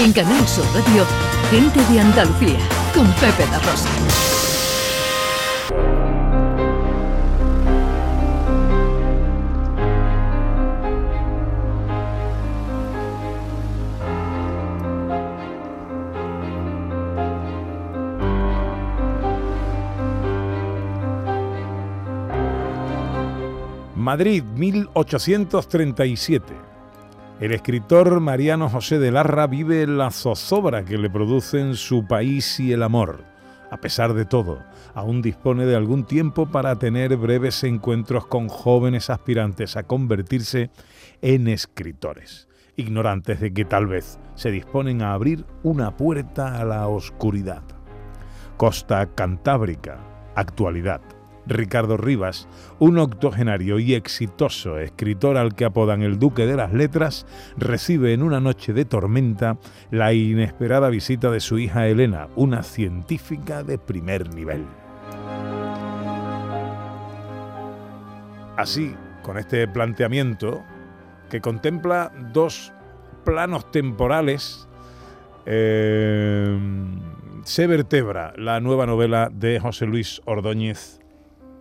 En Canal Sur Radio, Gente de Andalucía, con Pepe La Rosa. Madrid, 1837. El escritor Mariano José de Larra vive la zozobra que le producen su país y el amor. A pesar de todo, aún dispone de algún tiempo para tener breves encuentros con jóvenes aspirantes a convertirse en escritores, ignorantes de que tal vez se disponen a abrir una puerta a la oscuridad. Costa Cantábrica, actualidad. Ricardo Rivas, un octogenario y exitoso escritor al que apodan el Duque de las Letras, recibe en una noche de tormenta la inesperada visita de su hija Elena, una científica de primer nivel. Así, con este planteamiento, que contempla dos planos temporales, eh, se vertebra la nueva novela de José Luis Ordóñez,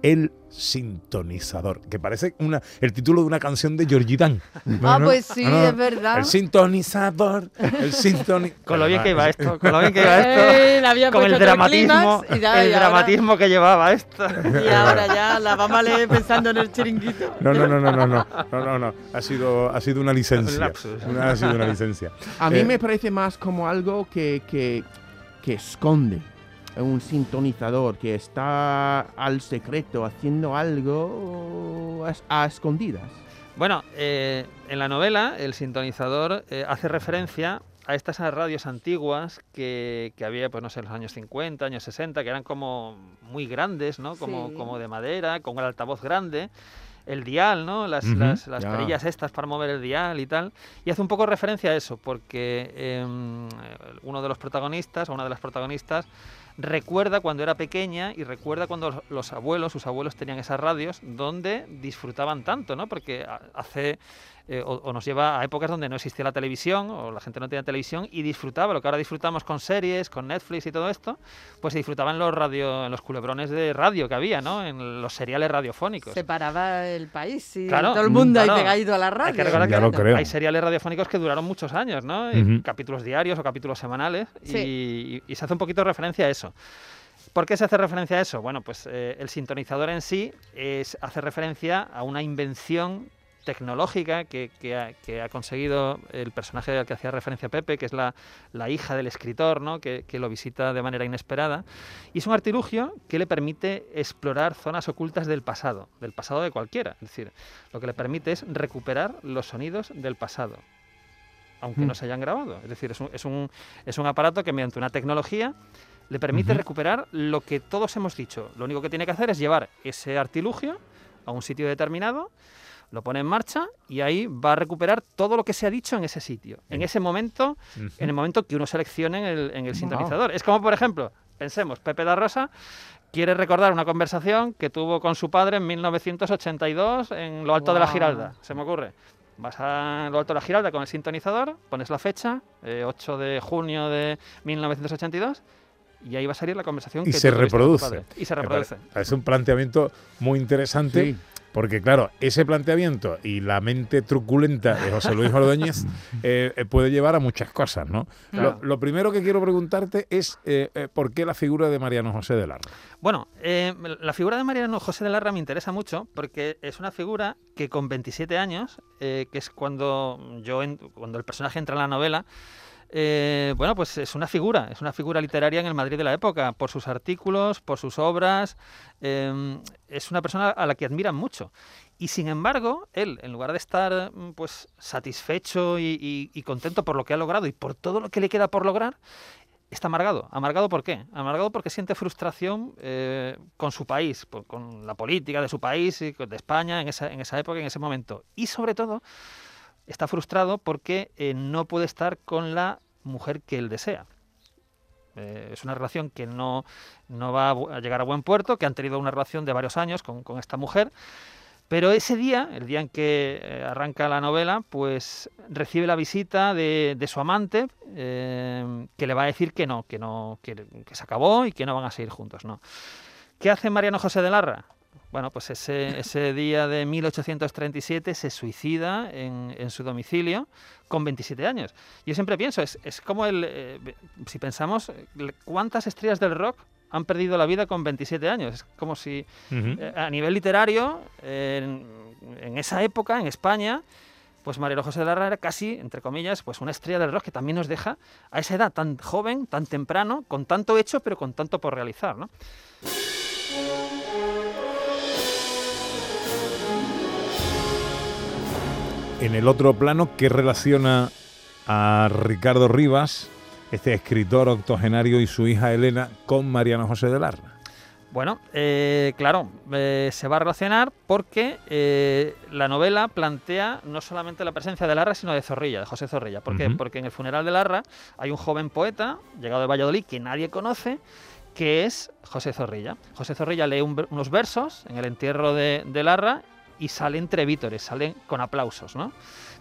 el sintonizador, que parece una, el título de una canción de Georgie Dan. Ah, pues sí, es verdad. El sintonizador, el sintonizador. con lo bien que iba esto, con lo bien que iba eh, esto. Con el dramatismo, el dramatismo que llevaba esto. Y ahora ya la vamos a leer pensando en el chiringuito. No, no, no, no, no, no, no, no, Ha sido, ha sido una licencia. Ha sido una licencia. A mí eh, me parece más como algo que, que, que esconde un sintonizador que está al secreto haciendo algo a, escondidas. Bueno, eh, en la novela el sintonizador eh, hace referencia a estas radios antiguas que, había, pues no sé, en los años 50, años 60, que eran como muy grandes, ¿no? Como, como de madera, con el altavoz grande el dial, ¿no? Las, las, perillas estas para mover el dial y tal. Y hace un poco referencia a eso, porque em, uno de los protagonistas, o una de las protagonistas, recuerda cuando era pequeña y recuerda cuando los abuelos, sus abuelos tenían esas radios donde disfrutaban tanto, ¿no? Porque hace eh, o, nos lleva a épocas donde no existía la televisión o la gente no tenía televisión y disfrutaba lo que ahora disfrutamos con series, con Netflix y todo esto, pues se disfrutaba en los radio, en los culebrones de radio que había, ¿no? En los seriales radiofónicos. Se paraba el país y todo el mundo ahí pegado a la radio. Hay hay seriales radiofónicos que duraron muchos años, ¿no? Capítulos diarios o capítulos semanales y, se hace un poquito referencia a eso. ¿Por qué se hace referencia a eso? Bueno, pues eh, el sintonizador en sí es, hace referencia a una invención tecnológica que, ha, conseguido el personaje al que hacía referencia Pepe, que es la, hija del escritor, ¿no? que, lo visita de manera inesperada. Y es un artilugio que le permite explorar zonas ocultas del pasado, del pasado de cualquiera. Es decir, lo que le permite es recuperar los sonidos del pasado, aunque no mm. se hayan grabado. Es decir, es un, es un, aparato que mediante una tecnología le permite recuperar lo que todos hemos dicho. Lo único que tiene que hacer es llevar ese artilugio a un sitio determinado lo pone en marcha y ahí va a recuperar todo lo que se ha dicho en ese sitio, en ese momento, en el momento que uno seleccione en el, en el sintonizador. Es como, por ejemplo, pensemos, Pepe da Rosa quiere recordar una conversación que tuvo con su padre en 1982 en lo alto de la Giralda, se me ocurre. Vas a lo alto de la Giralda con el sintonizador, pones la fecha, 8 eh, de junio de 1982, y ahí va a salir la conversación y se reproduce. Y se reproduce. Es un planteamiento muy interesante. Porque claro, ese planteamiento y la mente truculenta de José Luis Ordóñez eh, eh, puede llevar a muchas cosas, ¿no? Lo, primero que quiero preguntarte es eh, por qué la figura de Mariano José de Larra. Bueno, la figura de Mariano José de Larra me interesa mucho porque es una figura que con 27 años, que es cuando yo cuando el personaje entra en la novela, eh, bueno, pues es una figura, es una figura literaria en el Madrid de la época, por sus artículos, por sus obras, em, es una persona a la que admiran mucho. Y sin embargo, él, en lugar de estar mm, pues satisfecho y, contento por lo que ha logrado y por todo lo que le queda por lograr, está amargado. ¿Amargado por qué? Amargado porque siente frustración eh, con su país, con la política de su país y de España en esa, en esa en ese momento. Y sobre todo, está frustrado porque eh, no puede estar con la mujer que él desea. Eh, es una relación que no, no, va a llegar a buen puerto, que han tenido una relación de varios años con, esta mujer, Pero ese día, el día en que eh, arranca la novela, pues recibe la visita de, su amante, que le va a decir que no, que no, que, se acabó y que no van a seguir juntos, ¿no? ¿Qué hace Mariano José de Larra? Bueno, pues ese, ese día de 1837 se suicida en, su domicilio con 27 años. Yo siempre pienso, es, es como el, eh, si pensamos, ¿cuántas estrellas del rock han perdido la vida con 27 años. Es como si eh, a nivel literario, en, esa época, en España, pues Mariano José de Larra era casi, entre comillas, pues una estrella del rock que también nos deja a esa edad tan joven, tan temprano, con tanto hecho, pero con tanto por realizar. ¿no? En el otro plano, ¿qué relaciona a Ricardo Rivas este escritor octogenario y su hija Elena con Mariano José de Larra? Bueno, eh, claro, eh, se va a relacionar porque eh, la novela plantea no solamente la presencia de Larra, sino de Zorrilla, de José Zorrilla. ¿Por qué? Porque en el funeral de Larra hay un joven poeta, llegado de Valladolid, que nadie conoce, que es José Zorrilla. José Zorrilla lee unos versos en el entierro de, de Larra y sale entre vítores, salen con aplausos, ¿no?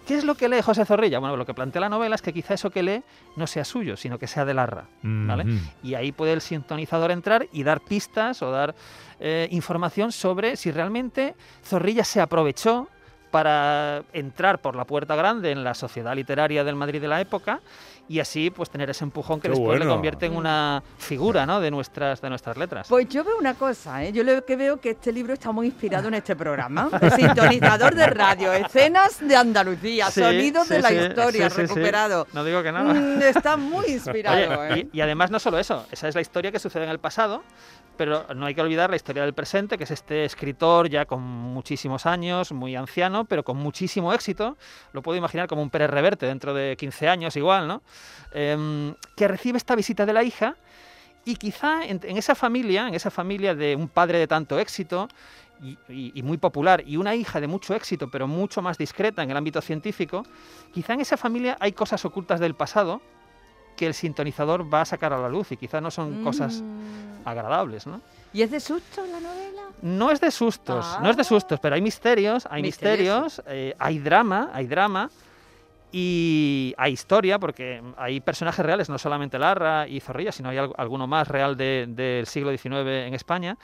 ¿Qué es lo que lee José Zorrilla? Bueno, lo que plantea la novela es que quizá eso que lee no sea suyo, sino que sea de Larra. ¿vale? Y ahí puede el sintonizador entrar y dar pistas o dar eh, información sobre si realmente Zorrilla se aprovechó para entrar por la puerta grande en la sociedad literaria del Madrid de la época y así pues tener ese empujón que después le convierte en una figura ¿no? de, nuestras, de nuestras letras. Pues yo veo una cosa, ¿eh? yo lo que veo que este libro está muy inspirado en este programa. El sintonizador de radio, escenas de Andalucía, sonidos de la historia recuperado. No digo que no. Mm, está muy inspirado. ¿eh? y además no solo eso, esa es la historia que sucede en el pasado pero no hay que olvidar la historia del presente, que es este escritor ya con muchísimos años, muy anciano, pero con muchísimo éxito. Lo puedo imaginar como un Pérez Reverte dentro de 15 años igual, ¿no? Em, que recibe esta visita de la hija y quizá en, esa familia, en esa familia de un padre de tanto éxito y, muy popular y una hija de mucho éxito, pero mucho más discreta en el ámbito científico, quizá en esa familia hay cosas ocultas del pasado que el sintonizador va a sacar a la luz y quizás no son cosas mm. Agradables, ¿no? ¿Y es de susto la novela? No es de sustos, no es de ah. sustos, pero hay misterios, hay misterios, eh, hay drama, hay drama y hay historia, porque hay personajes reales, no solamente Larra y Zorrilla, sino hay alguno más real del siglo XIX en España.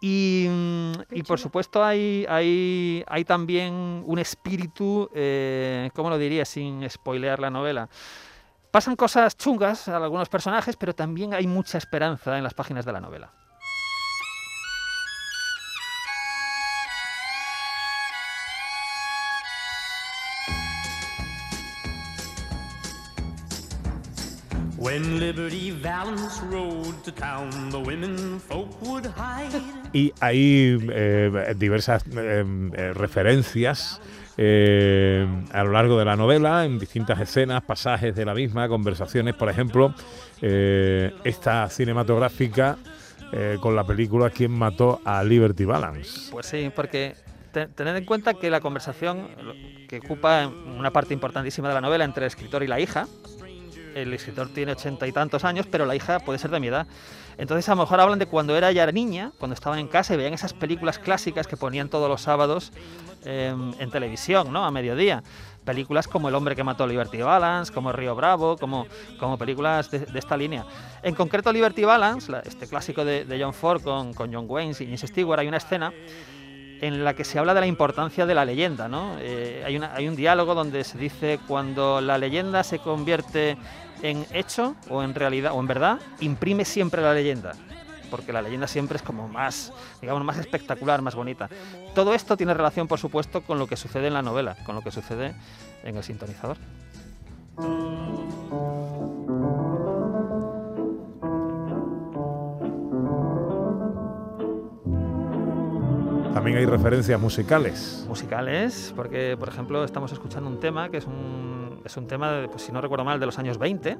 Y, mm, por supuesto hay, hay, hay, también un espíritu, eh, ¿cómo lo diría sin spoilear la novela? Pasan cosas chungas a algunos personajes, pero también hay mucha esperanza en las páginas de la novela. Y hay eh, diversas eh, eh, referencias eh, a lo largo de la novela, en distintas escenas, pasajes de la misma, conversaciones, por ejemplo, eh, esta cinematográfica eh, con la película ¿Quién mató a Liberty Balance? Pues sí, porque tened en cuenta que la conversación que ocupa una parte importantísima de la novela entre el escritor y la hija, el escritor tiene ochenta y tantos años, pero la hija puede ser de mi edad. Entonces a lo mejor hablan de cuando era ya niña, cuando estaban en casa y veían esas películas clásicas que ponían todos los sábados em, en televisión, ¿no? A mediodía. Películas como El hombre que mató a Liberty Balance, como Río Bravo, como, como películas de, esta línea. En concreto Liberty Balance, este clásico de, John Ford con, con John Wayne y Inés Stewart, hay una escena en la que se habla de la importancia de la leyenda. ¿no? Eh, hay, hay un diálogo donde se dice cuando la leyenda se convierte en hecho o en realidad o en verdad, imprime siempre la leyenda porque la leyenda siempre es como más, digamos, más espectacular, más bonita. Todo esto tiene relación, por supuesto, con lo que sucede en la novela, con lo que sucede en el sintonizador. También hay referencias musicales. Musicales, porque por ejemplo estamos escuchando un tema que es un, es un tema, pues, si no recuerdo mal, de los años 20,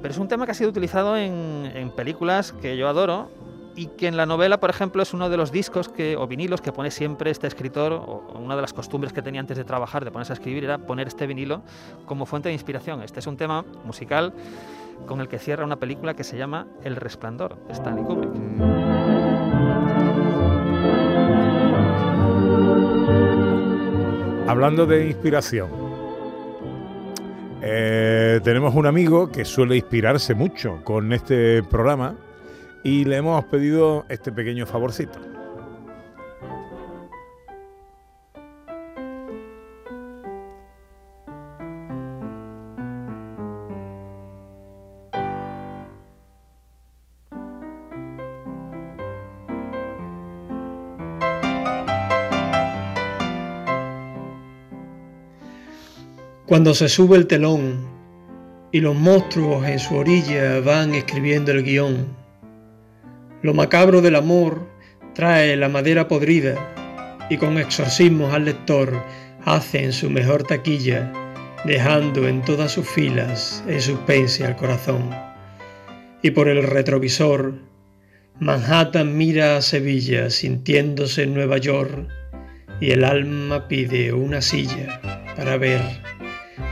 pero es un tema que ha sido utilizado en, en películas que yo adoro y que en la novela, por ejemplo, es uno de los discos que, o vinilos que pone siempre este escritor, o una de las costumbres que tenía antes de trabajar, de ponerse a escribir, era poner este vinilo como fuente de inspiración. Este es un tema musical con el que cierra una película que se llama El Resplandor, Stanley Kubrick. Hablando de inspiración, eh, tenemos un amigo que suele inspirarse mucho con este programa y le hemos pedido este pequeño favorcito. Cuando se sube el telón y los monstruos en su orilla van escribiendo el guion, lo macabro del amor trae la madera podrida y con exorcismos al lector hacen su mejor taquilla, dejando en todas sus filas en suspense al corazón. Y por el retrovisor, Manhattan mira a Sevilla sintiéndose en Nueva York y el alma pide una silla para ver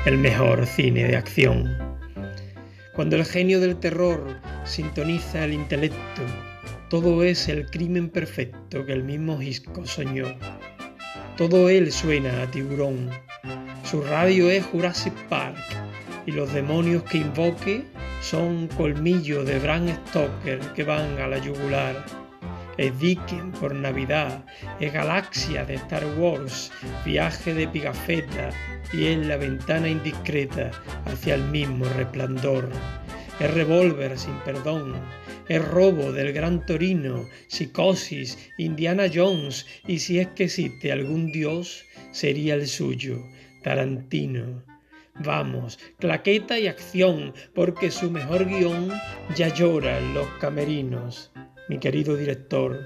el mejor cine de acción. Cuando el genio del terror sintoniza el intelecto, todo es el crimen perfecto que el mismo Hisco soñó. Todo él suena a tiburón. Su radio es Jurassic Park y los demonios que invoque son colmillos de Bram Stoker que van a la yugular es Dickens por Navidad, es Galaxia de Star Wars, Viaje de Pigafetta y es la ventana indiscreta hacia el mismo resplandor. Es Revolver sin perdón, es Robo del Gran Torino, Psicosis, Indiana Jones y si es que existe algún dios, sería el suyo, Tarantino. Vamos, claqueta y acción, porque su mejor guion ya llora en los camerinos mi querido director,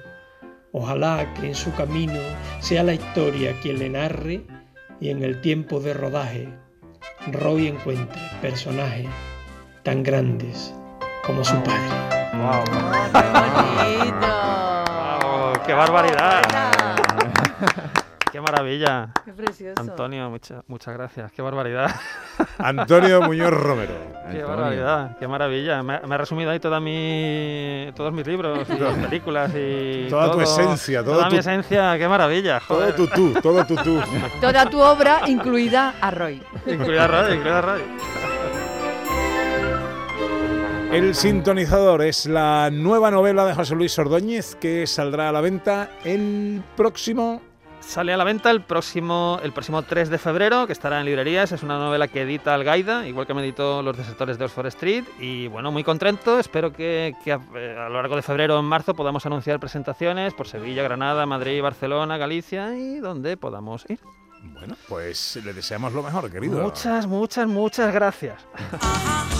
ojalá que en su camino sea la historia quien le narre y en el tiempo de rodaje Roy encuentre personajes tan grandes como su padre. ¡Wow! ¡Qué ¡Qué barbaridad! ¡Qué maravilla! ¡Qué precioso! Antonio, muchas gracias. ¡Qué barbaridad! Antonio Muñoz Romero. ¡Qué barbaridad! ¡Qué maravilla! Me, ha resumido ahí toda mi, todos mis libros y películas y Toda tu esencia. toda mi esencia. ¡Qué maravilla! Todo tu tú, todo tu tú. Toda tu obra, incluida a Roy. incluida a Roy, incluida a Roy. El sintonizador es la nueva novela de José Luis Ordóñez que saldrá a la venta el próximo Sale a la venta el próximo, el próximo 3 de febrero, que estará en librerías. Es una novela que edita Algaida, igual que me editó Los Desertores de Oxford Street. Y bueno, muy contento. Espero que, a, lo largo de febrero o en marzo podamos anunciar presentaciones por Sevilla, Granada, Madrid, Barcelona, Galicia y donde podamos ir. Bueno, pues le deseamos lo mejor, querido. Muchas, muchas, muchas gracias.